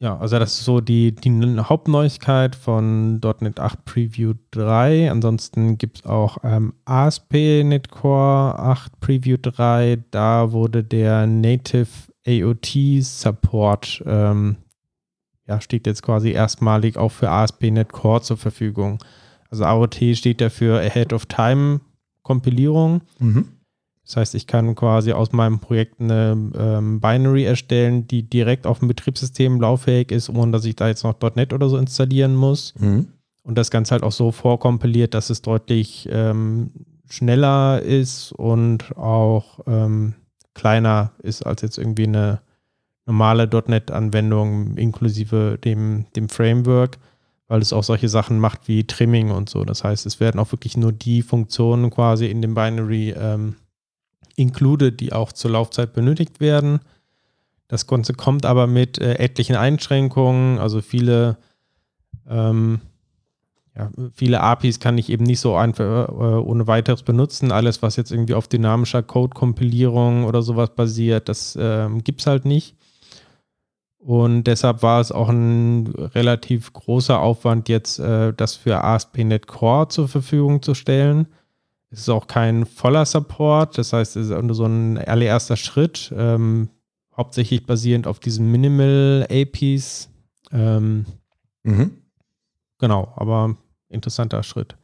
Ja, also das ist so die, die Hauptneuigkeit von .NET 8 Preview 3. Ansonsten gibt es auch ähm, ASP.NET Core 8 Preview 3. Da wurde der Native AOT Support, ähm, ja, steht jetzt quasi erstmalig auch für ASP.NET Core zur Verfügung. Also AOT steht dafür Ahead of Time Kompilierung. Mhm. Das heißt, ich kann quasi aus meinem Projekt eine ähm, Binary erstellen, die direkt auf dem Betriebssystem lauffähig ist, ohne dass ich da jetzt noch .NET oder so installieren muss. Mhm. Und das Ganze halt auch so vorkompiliert, dass es deutlich ähm, schneller ist und auch ähm, kleiner ist als jetzt irgendwie eine, normale .NET-Anwendung inklusive dem, dem Framework, weil es auch solche Sachen macht wie Trimming und so. Das heißt, es werden auch wirklich nur die Funktionen quasi in dem Binary ähm, included, die auch zur Laufzeit benötigt werden. Das Ganze kommt aber mit äh, etlichen Einschränkungen, also viele ähm, ja, viele APIs kann ich eben nicht so einfach äh, ohne weiteres benutzen. Alles, was jetzt irgendwie auf dynamischer Code-Kompilierung oder sowas basiert, das äh, gibt es halt nicht. Und deshalb war es auch ein relativ großer Aufwand, jetzt äh, das für ASP.NET Core zur Verfügung zu stellen. Es ist auch kein voller Support, das heißt, es ist nur so ein allererster Schritt, ähm, hauptsächlich basierend auf diesen Minimal APIs. Ähm, mhm. Genau, aber interessanter Schritt.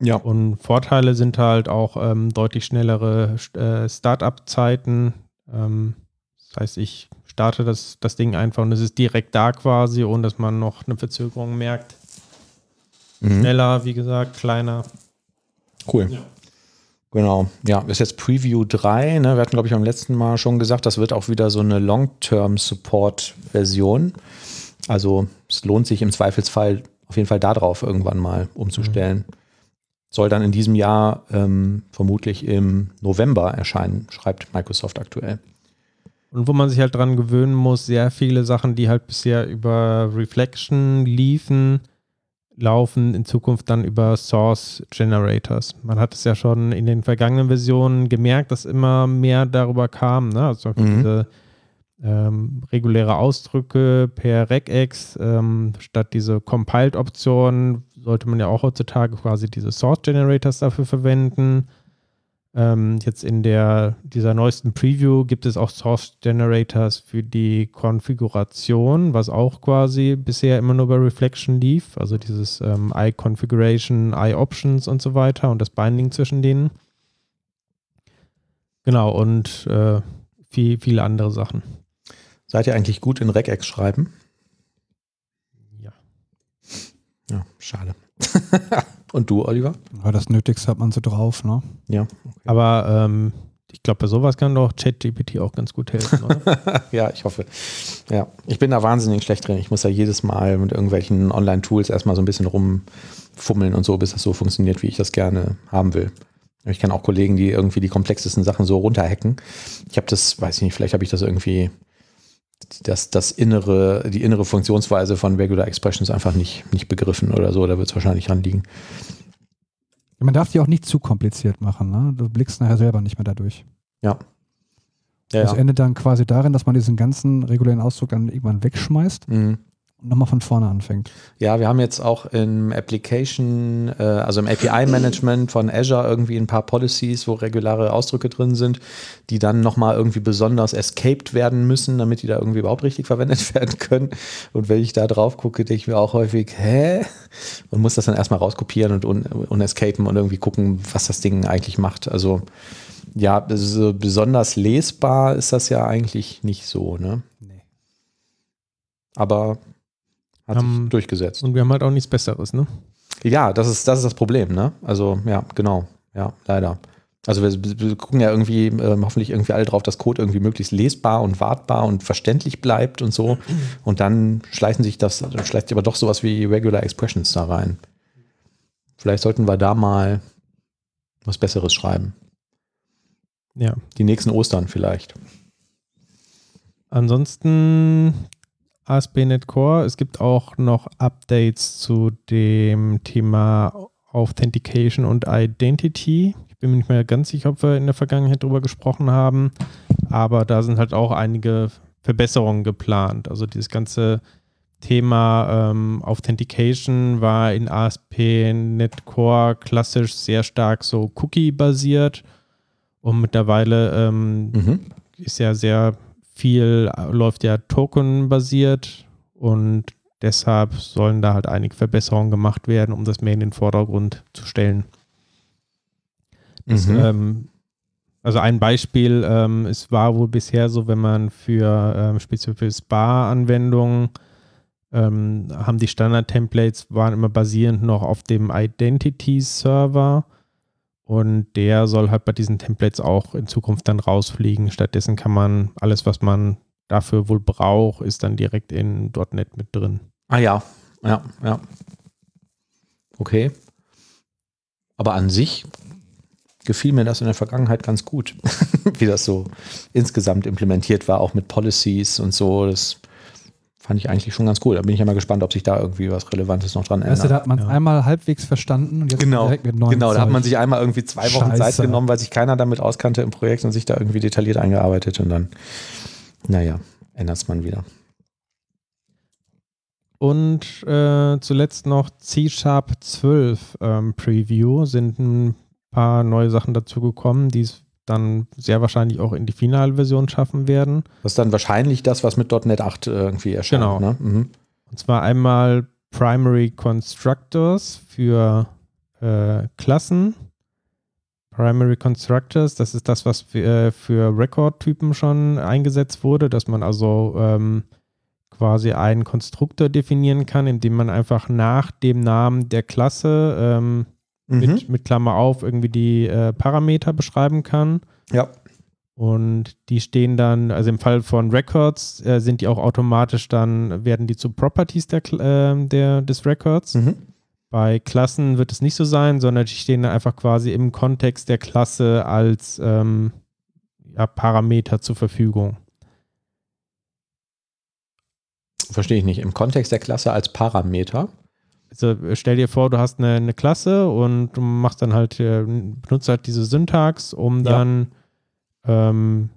Ja. Und Vorteile sind halt auch ähm, deutlich schnellere äh, Startup-Zeiten. Ähm, das heißt, ich starte das, das Ding einfach und es ist direkt da quasi, ohne dass man noch eine Verzögerung merkt. Mhm. Schneller, wie gesagt, kleiner. Cool. Ja. Genau, ja, ist jetzt Preview 3. Ne? Wir hatten, glaube ich, beim letzten Mal schon gesagt, das wird auch wieder so eine Long-Term-Support-Version. Also es lohnt sich im Zweifelsfall auf jeden Fall darauf irgendwann mal umzustellen. Mhm. Soll dann in diesem Jahr ähm, vermutlich im November erscheinen, schreibt Microsoft aktuell. Und wo man sich halt dran gewöhnen muss, sehr viele Sachen, die halt bisher über Reflection liefen, laufen in Zukunft dann über Source Generators. Man hat es ja schon in den vergangenen Versionen gemerkt, dass immer mehr darüber kam. Ne? Also mhm. diese ähm, reguläre Ausdrücke per Regex ähm, statt diese Compiled-Option sollte man ja auch heutzutage quasi diese Source Generators dafür verwenden. Ähm, jetzt in der, dieser neuesten Preview gibt es auch Source Generators für die Konfiguration, was auch quasi bisher immer nur bei Reflection lief, also dieses ähm, I-Configuration, I-Options und so weiter und das Binding zwischen denen. Genau, und äh, viel, viele andere Sachen. Seid ihr eigentlich gut in Regex schreiben? Ja. Ja, schade. Und du, Oliver? Ja, das Nötigste hat man so drauf, ne? Ja. Okay. Aber ähm, ich glaube, bei sowas kann doch ChatGPT auch ganz gut helfen, oder? ja, ich hoffe. Ja, ich bin da wahnsinnig schlecht drin. Ich muss ja jedes Mal mit irgendwelchen Online-Tools erstmal so ein bisschen rumfummeln und so, bis das so funktioniert, wie ich das gerne haben will. Ich kenne auch Kollegen, die irgendwie die komplexesten Sachen so runterhacken. Ich habe das, weiß ich nicht, vielleicht habe ich das irgendwie das, das innere, die innere Funktionsweise von Regular Expressions einfach nicht, nicht begriffen oder so. Da wird es wahrscheinlich ranliegen. Man darf die auch nicht zu kompliziert machen. Ne? Du blickst nachher selber nicht mehr dadurch. Ja. ja das ja. endet dann quasi darin, dass man diesen ganzen regulären Ausdruck dann irgendwann wegschmeißt. Mhm und nochmal von vorne anfängt. Ja, wir haben jetzt auch im Application, äh, also im API-Management von Azure irgendwie ein paar Policies, wo regulare Ausdrücke drin sind, die dann nochmal irgendwie besonders escaped werden müssen, damit die da irgendwie überhaupt richtig verwendet werden können. Und wenn ich da drauf gucke, denke ich mir auch häufig, hä? Und muss das dann erstmal rauskopieren und un unescapen und irgendwie gucken, was das Ding eigentlich macht. Also ja, so besonders lesbar ist das ja eigentlich nicht so, ne? Nee. Aber hat um, sich durchgesetzt. Und wir haben halt auch nichts Besseres, ne? Ja, das ist, das ist das Problem, ne? Also, ja, genau. Ja, leider. Also wir, wir gucken ja irgendwie, äh, hoffentlich irgendwie alle drauf, dass Code irgendwie möglichst lesbar und wartbar und verständlich bleibt und so. Und dann schleichen sich das, schleicht aber doch sowas wie Regular Expressions da rein. Vielleicht sollten wir da mal was Besseres schreiben. Ja. Die nächsten Ostern vielleicht. Ansonsten ASP.NET Core. Es gibt auch noch Updates zu dem Thema Authentication und Identity. Ich bin mir nicht mehr ganz sicher, ob wir in der Vergangenheit darüber gesprochen haben, aber da sind halt auch einige Verbesserungen geplant. Also dieses ganze Thema ähm, Authentication war in ASP.NET Core klassisch sehr stark so Cookie-basiert und mittlerweile ähm, mhm. ist ja sehr viel läuft ja token-basiert und deshalb sollen da halt einige Verbesserungen gemacht werden, um das mehr in den Vordergrund zu stellen. Das, mhm. ähm, also ein Beispiel, ähm, es war wohl bisher so, wenn man für ähm, speziell für Spa-Anwendungen ähm, haben die Standard-Templates waren immer basierend noch auf dem Identity-Server und der soll halt bei diesen Templates auch in Zukunft dann rausfliegen. Stattdessen kann man alles, was man dafür wohl braucht, ist dann direkt in .NET mit drin. Ah ja, ja, ja. Okay. Aber an sich gefiel mir das in der Vergangenheit ganz gut, wie das so insgesamt implementiert war, auch mit Policies und so. Das fand ich eigentlich schon ganz cool. Da bin ich ja mal gespannt, ob sich da irgendwie was Relevantes noch dran ändert. Weißt du, da hat man es ja. einmal halbwegs verstanden und jetzt Genau, direkt mit neuen genau, da hat man sich einmal irgendwie zwei Wochen Zeit Scheiße. genommen, weil sich keiner damit auskannte im Projekt und sich da irgendwie detailliert eingearbeitet und dann, naja, ändert es man wieder. Und äh, zuletzt noch C-Sharp 12 ähm, Preview sind ein paar neue Sachen dazu gekommen, die es dann sehr wahrscheinlich auch in die Finalversion schaffen werden. Das ist dann wahrscheinlich das, was mit .NET 8 irgendwie erscheint. Genau. Ne? Mhm. Und zwar einmal Primary Constructors für äh, Klassen. Primary Constructors, das ist das, was für, äh, für Record-Typen schon eingesetzt wurde, dass man also ähm, quasi einen Konstruktor definieren kann, indem man einfach nach dem Namen der Klasse ähm, Mhm. mit, mit Klammer auf irgendwie die äh, Parameter beschreiben kann. Ja. Und die stehen dann, also im Fall von Records äh, sind die auch automatisch dann, werden die zu Properties der, ähm, der, des Records. Mhm. Bei Klassen wird es nicht so sein, sondern die stehen dann einfach quasi im Kontext der Klasse als ähm, ja, Parameter zur Verfügung. Verstehe ich nicht. Im Kontext der Klasse als Parameter. Äh, stell dir vor, du hast eine, eine Klasse und du machst dann halt, äh, benutzt halt diese Syntax, um Ja. dann ähm,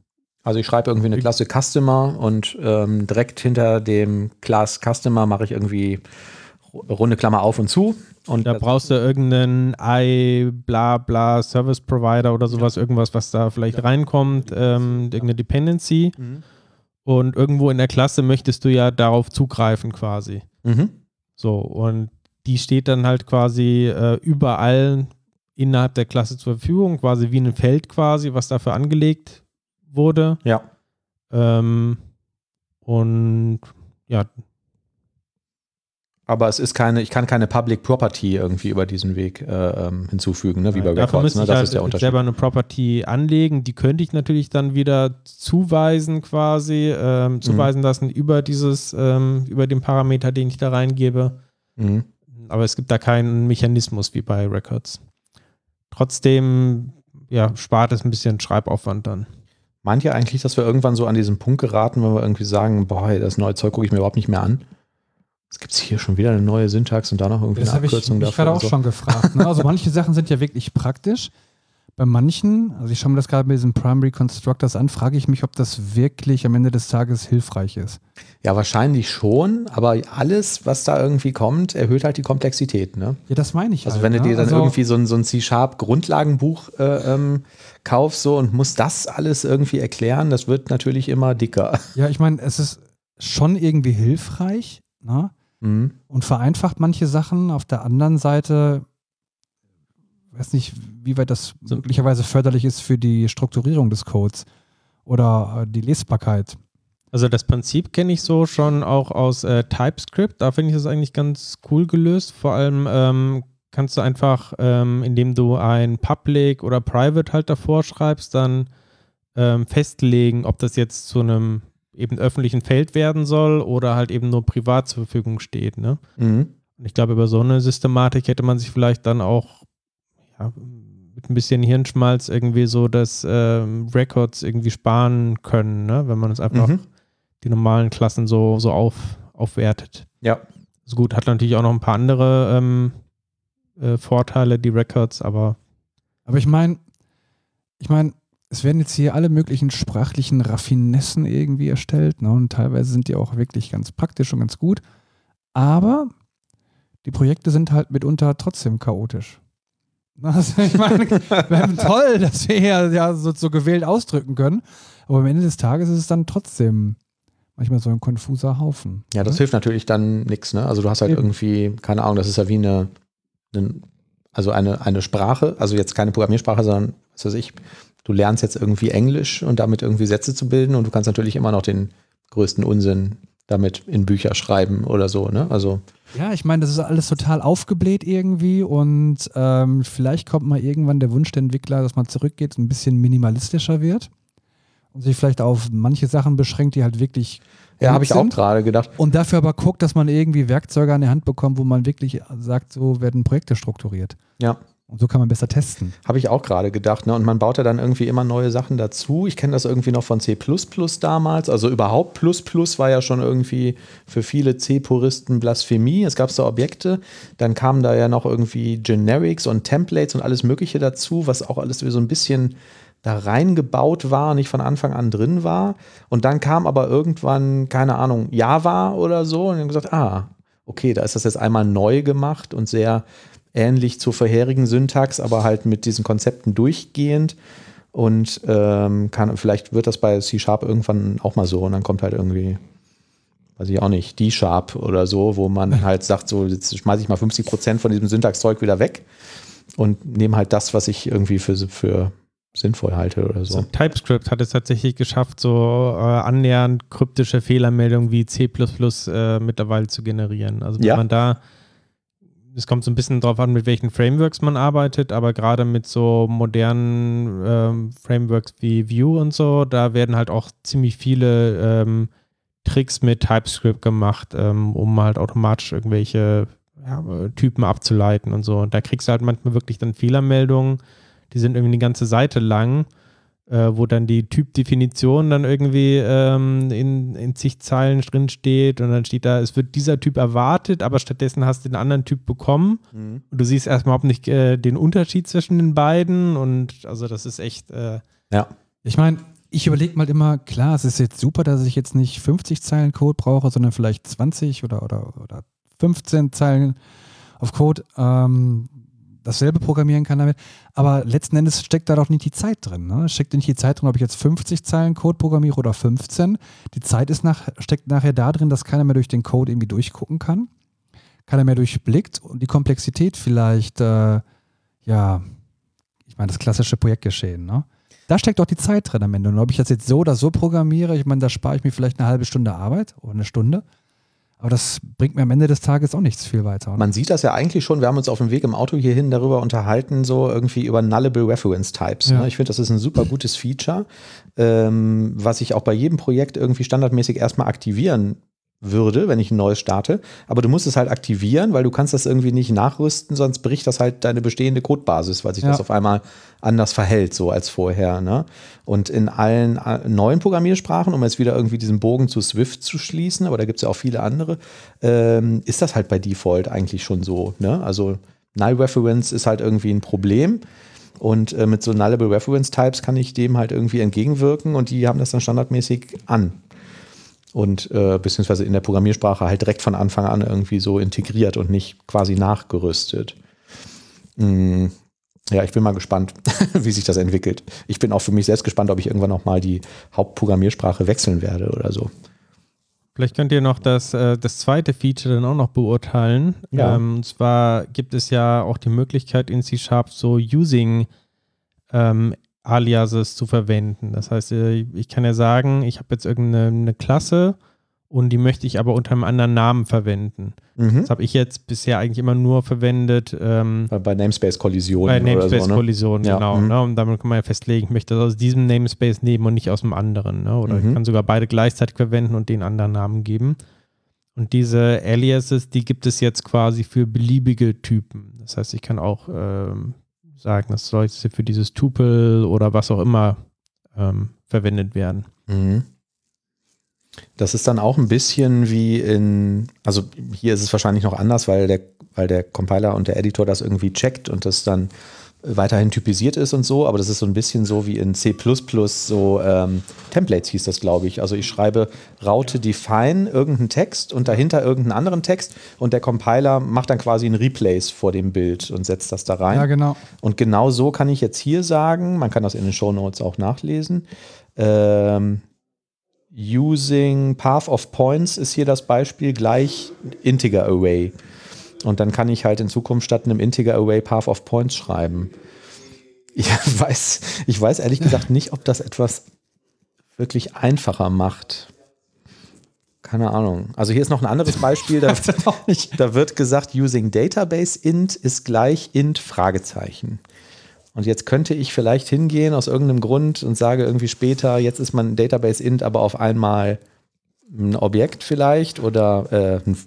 Also ich schreibe irgendwie eine Klasse Customer und ähm, direkt hinter dem Class Customer mache ich irgendwie ru- runde Klammer auf und zu. Und Da brauchst du irgendeinen I, bla bla, Service Provider oder sowas, irgendwas, was da vielleicht reinkommt, ähm, irgendeine Dependency. Mhm. Und irgendwo in der Klasse möchtest du ja darauf zugreifen quasi. Mhm. So, und die steht dann halt quasi äh, überall innerhalb der Klasse zur Verfügung, quasi wie ein Feld quasi, was dafür angelegt wurde. Ja. Ähm, und ja, Aber es ist keine, ich kann keine Public Property irgendwie über diesen Weg äh, ähm, hinzufügen, ne? wie bei Dafür Records. Ne? ich Das halt ist der Unterschied. selber eine Property anlegen. Die könnte ich natürlich dann wieder zuweisen quasi, ähm, Mhm. zuweisen lassen über dieses, ähm, über den Parameter, den ich da reingebe. Mhm. Aber es gibt da keinen Mechanismus wie bei Records. Trotzdem, ja, spart es ein bisschen Schreibaufwand dann. Meint ihr eigentlich, dass wir irgendwann so an diesen Punkt geraten, wenn wir irgendwie sagen, boah, hey, das neue Zeug gucke ich mir überhaupt nicht mehr an? Es gibt hier schon wieder eine neue Syntax und da noch irgendwie Das eine habe ich Abkürzung mich dafür. gerade und auch so. schon gefragt. Ne? Also manche Sachen sind ja wirklich praktisch. Bei manchen, also ich schaue mir das gerade mit diesen Primary Constructors an, frage ich mich, ob das wirklich am Ende des Tages hilfreich ist. Ja, wahrscheinlich schon, aber alles, was da irgendwie kommt, erhöht halt die Komplexität. Ne? Ja, das meine ich Also halt, wenn du ne? dir dann Also- irgendwie so ein, so ein C-Sharp-Grundlagenbuch äh, ähm, kaufst so und musst das alles irgendwie erklären, das wird natürlich immer dicker. Ja, ich meine, es ist schon irgendwie hilfreich ne? Mhm. und vereinfacht manche Sachen. Auf der anderen Seite, weiß nicht, wie weit das So- möglicherweise förderlich ist für die Strukturierung des Codes oder äh, die Lesbarkeit. Also das Prinzip kenne ich so schon auch aus äh, TypeScript. Da finde ich das eigentlich ganz cool gelöst. Vor allem ähm, kannst du einfach, ähm, indem du ein Public oder Private halt davor schreibst, dann ähm, festlegen, ob das jetzt zu einem eben öffentlichen Feld werden soll oder halt eben nur privat zur Verfügung steht. Ne? Mhm. Und ich glaube, über so eine Systematik hätte man sich vielleicht dann auch ja, mit ein bisschen Hirnschmalz irgendwie so das ähm, Records irgendwie sparen können, ne? wenn man es einfach Mhm. die normalen Klassen so, so auf, aufwertet. Ja. So gut, hat natürlich auch noch ein paar andere ähm, äh, Vorteile, die Records, aber Aber ich meine, ich meine, es werden jetzt hier alle möglichen sprachlichen Raffinessen irgendwie erstellt, ne? Und teilweise sind die auch wirklich ganz praktisch und ganz gut. Aber die Projekte sind halt mitunter trotzdem chaotisch. Also ich meine, toll, dass wir hier ja so, so gewählt ausdrücken können. Aber am Ende des Tages ist es dann trotzdem manchmal so ein konfuser Haufen. Ja, das ne? hilft natürlich dann nichts. Ne? Also du hast halt Eben. irgendwie, keine Ahnung, das ist ja wie eine, eine also eine, eine Sprache, also jetzt keine Programmiersprache, sondern, was weiß ich, du lernst jetzt irgendwie Englisch und damit irgendwie Sätze zu bilden und du kannst natürlich immer noch den größten Unsinn damit in Bücher schreiben oder so. Ne? Also Ja, ich meine, das ist alles total aufgebläht irgendwie und ähm, vielleicht kommt mal irgendwann der Wunsch der Entwickler, dass man zurückgeht und ein bisschen minimalistischer wird und sich vielleicht auf manche Sachen beschränkt, die halt wirklich Ja, habe ich auch gerade gedacht. Und dafür aber guckt, dass man irgendwie Werkzeuge an die Hand bekommt, wo man wirklich sagt, so werden Projekte strukturiert. Ja. Und so kann man besser testen. Habe ich auch gerade gedacht. Ne? Und man baut ja dann irgendwie immer neue Sachen dazu. Ich kenne das irgendwie noch von C damals. Also überhaupt Plus war ja schon irgendwie für viele C-Puristen Blasphemie. Es gab so Objekte. Dann kamen da ja noch irgendwie Generics und Templates und alles Mögliche dazu, was auch alles so ein bisschen da reingebaut war, nicht von Anfang an drin war. Und dann kam aber irgendwann, keine Ahnung, Java oder so und dann gesagt, ah, okay, da ist das jetzt einmal neu gemacht und sehr ähnlich zur vorherigen Syntax, aber halt mit diesen Konzepten durchgehend. Und ähm, kann, vielleicht wird das bei C-Sharp irgendwann auch mal so und dann kommt halt irgendwie, weiß ich auch nicht, D-Sharp oder so, wo man halt sagt, so, jetzt schmeiße ich mal 50 Prozent von diesem Syntaxzeug wieder weg und nehme halt das, was ich irgendwie für, für sinnvoll halte oder so. So, TypeScript hat es tatsächlich geschafft, so äh, annähernd kryptische Fehlermeldungen wie C äh, mittlerweile zu generieren. Also wenn Ja. man da, es kommt so ein bisschen drauf an, mit welchen Frameworks man arbeitet, aber gerade mit so modernen ähm, Frameworks wie Vue und so, da werden halt auch ziemlich viele ähm, Tricks mit TypeScript gemacht, ähm, um halt automatisch irgendwelche ja, Typen abzuleiten und so. Und da kriegst du halt manchmal wirklich dann Fehlermeldungen, die sind irgendwie eine ganze Seite lang, äh, wo dann die Typdefinition dann irgendwie ähm, in, in zig Zeilen drin steht und dann steht da, es wird dieser Typ erwartet, aber stattdessen hast du den anderen Typ bekommen Mhm. und du siehst erstmal überhaupt nicht äh, den Unterschied zwischen den beiden und also das ist echt, äh, Ja. Ich meine, ich überlege mal immer, klar, es ist jetzt super, dass ich jetzt nicht 50 Zeilen Code brauche, sondern vielleicht 20 oder, oder, oder 15 Zeilen auf Code ähm, dasselbe programmieren kann damit. Aber letzten Endes steckt da doch nicht die Zeit drin. Ne? Steckt nicht die Zeit drin, ob ich jetzt 50 Zeilen Code programmiere oder 15. Die Zeit ist nach, steckt nachher da drin, dass keiner mehr durch den Code irgendwie durchgucken kann. Keiner mehr durchblickt und die Komplexität vielleicht, äh, ja, ich meine, das klassische Projektgeschehen, ne? Da steckt doch die Zeit drin am Ende. Und ob ich das jetzt so oder so programmiere, ich meine, da spare ich mir vielleicht eine halbe Stunde Arbeit oder eine Stunde. Aber das bringt mir am Ende des Tages auch nichts viel weiter. Man sieht das ja eigentlich schon, wir haben uns auf dem Weg im Auto hierhin darüber unterhalten, so irgendwie über Nullable Reference Types. Ja. Ne? Ich finde, das ist ein super gutes Feature, ähm, was ich auch bei jedem Projekt irgendwie standardmäßig erstmal aktivieren würde, wenn ich ein neues starte. Aber du musst es halt aktivieren, weil du kannst das irgendwie nicht nachrüsten, sonst bricht das halt deine bestehende Codebasis, weil sich Ja. das auf einmal anders verhält, so als vorher. Ne? Und in allen äh, neuen Programmiersprachen, um jetzt wieder irgendwie diesen Bogen zu Swift zu schließen, aber da gibt es ja auch viele andere, ähm, ist das halt bei Default eigentlich schon so. Ne? Also Null Reference ist halt irgendwie ein Problem. Und äh, mit so Nullable Reference Types kann ich dem halt irgendwie entgegenwirken und die haben das dann standardmäßig an. Und äh, beziehungsweise in der Programmiersprache halt direkt von Anfang an irgendwie so integriert und nicht quasi nachgerüstet. Mm, ja, ich bin mal gespannt, wie sich das entwickelt. Ich bin auch für mich selbst gespannt, ob ich irgendwann noch mal die Hauptprogrammiersprache wechseln werde oder so. Vielleicht könnt ihr noch das, äh, das zweite Feature dann auch noch beurteilen. Ja. Ähm, und zwar gibt es ja auch die Möglichkeit in C-Sharp so Using ähm, Aliases zu verwenden. Das heißt, äh, ich kann ja sagen, ich habe jetzt irgendeine eine Klasse und die möchte ich aber unter einem anderen Namen verwenden. Mhm. Das habe ich jetzt bisher eigentlich immer nur verwendet ähm, Bei, Namespace-Kollisionen bei oder so. Ne? Namespace-Kollisionen, Ja, genau. mhm. Ne? Und damit kann man ja festlegen, ich möchte das aus diesem Namespace nehmen und nicht aus dem anderen. Ne? Oder Mhm. ich kann sogar beide gleichzeitig verwenden und den anderen Namen geben. Und diese Aliases, die gibt es jetzt quasi für beliebige Typen. Das heißt, ich kann auch ähm, sagen, das soll jetzt für dieses Tuple oder was auch immer ähm, verwendet werden. Mhm. Das ist dann auch ein bisschen wie in, also hier ist es wahrscheinlich noch anders, weil der, weil der Compiler und der Editor das irgendwie checkt und das dann weiterhin typisiert ist und so, aber das ist so ein bisschen so wie in C so ähm, Templates hieß das, glaube ich. Also ich schreibe Raute define irgendeinen Text und dahinter irgendeinen anderen Text und der Compiler macht dann quasi ein Replace vor dem Bild und setzt das da rein. Ja, genau. Und genau so kann ich jetzt hier sagen, man kann das in den Show Notes auch nachlesen. Ähm, using Path of Points ist hier das Beispiel gleich Integer Array. Und dann kann ich halt in Zukunft statt einem Integer Array Path of Points schreiben. Ich weiß, ich weiß ehrlich gesagt nicht, ob das etwas wirklich einfacher macht. Keine Ahnung. Also hier ist noch ein anderes Beispiel. Da, da wird gesagt, using database int ist gleich int Fragezeichen. Und jetzt könnte ich vielleicht hingehen aus irgendeinem Grund und sage irgendwie später, jetzt ist mein Database int aber auf einmal ein Objekt vielleicht oder äh, ein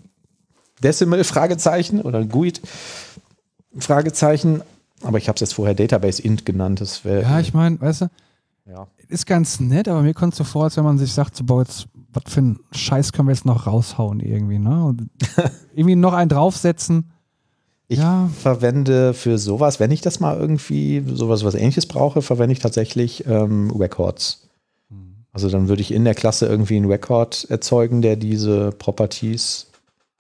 Decimal Fragezeichen oder ein GUID Fragezeichen. Aber ich habe es jetzt vorher Database int genannt. Das Ja, ich meine, weißt du, ja. ist ganz nett, aber mir kommt es so vor, als wenn man sich sagt, so, boah, jetzt, was für ein Scheiß können wir jetzt noch raushauen irgendwie, ne? Und irgendwie noch einen draufsetzen. Ich Ja. verwende für sowas, wenn ich das mal irgendwie sowas was ähnliches brauche, verwende ich tatsächlich ähm, Records. Also dann würde ich in der Klasse irgendwie einen Record erzeugen, der diese Properties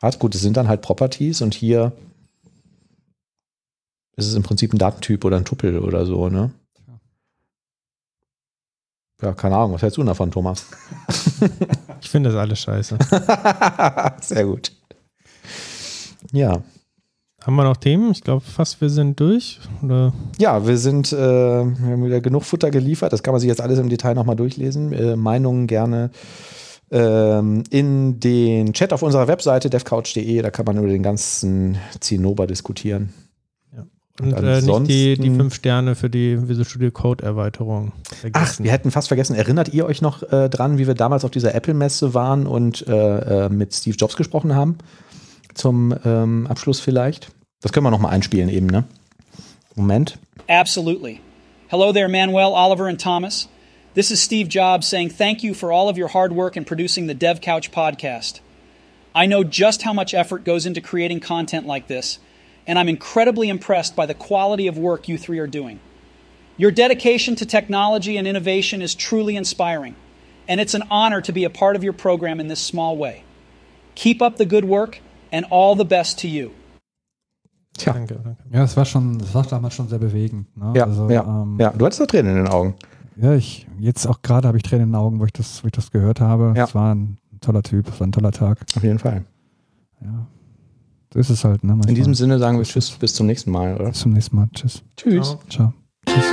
hat. Gut, es sind dann halt Properties und hier ist es im Prinzip ein Datentyp oder ein Tuppel oder so, ne? Ja, keine Ahnung, was hältst du davon, Thomas? Ich finde das alles scheiße. Sehr gut. Ja. Haben wir noch Themen? Ich glaube fast, wir sind durch. Oder? Ja, wir sind, äh, wir haben wieder genug Futter geliefert. Das kann man sich jetzt alles im Detail nochmal durchlesen. Äh, Meinungen gerne ähm, in den Chat auf unserer Webseite devcouch.de. Da kann man über den ganzen Zinnober diskutieren. Und, Und äh, nicht die, die fünf Sterne für die Visual Studio Code Erweiterung. Ach, vergessen. wir hätten fast vergessen. Erinnert ihr euch noch äh, dran, wie wir damals auf dieser Apple-Messe waren und äh, äh, mit Steve Jobs gesprochen haben? Zum ähm, Abschluss vielleicht. Das können wir nochmal einspielen eben, ne? Moment. Absolutely. Hello there, Manuel, Oliver, and Thomas. This is Steve Jobs saying thank you for all of your hard work in producing the Dev Couch podcast. I know just how much effort goes into creating content like this, and I'm incredibly impressed by the quality of work you three are doing. Your dedication to technology and innovation is truly inspiring, and it's an honor to be a part of your program in this small way. Keep up the good work, and all the best to you. Tja. Danke, danke. Ja, das war schon, das war damals schon sehr bewegend. Ne? Ja, also, ja, ähm, ja. Du hattest da Tränen in den Augen. Ja, ich, jetzt auch gerade habe ich Tränen in den Augen, wo ich das, wo ich das gehört habe. Ja. Es war ein toller Typ, es war ein toller Tag. Auf jeden Fall. Ja. So ist es halt, ne? In diesem Sinne sagen wir Tschüss, bis zum nächsten Mal, oder? Bis zum nächsten Mal. Tschüss. Tschüss. Ciao. Ciao. Tschüss.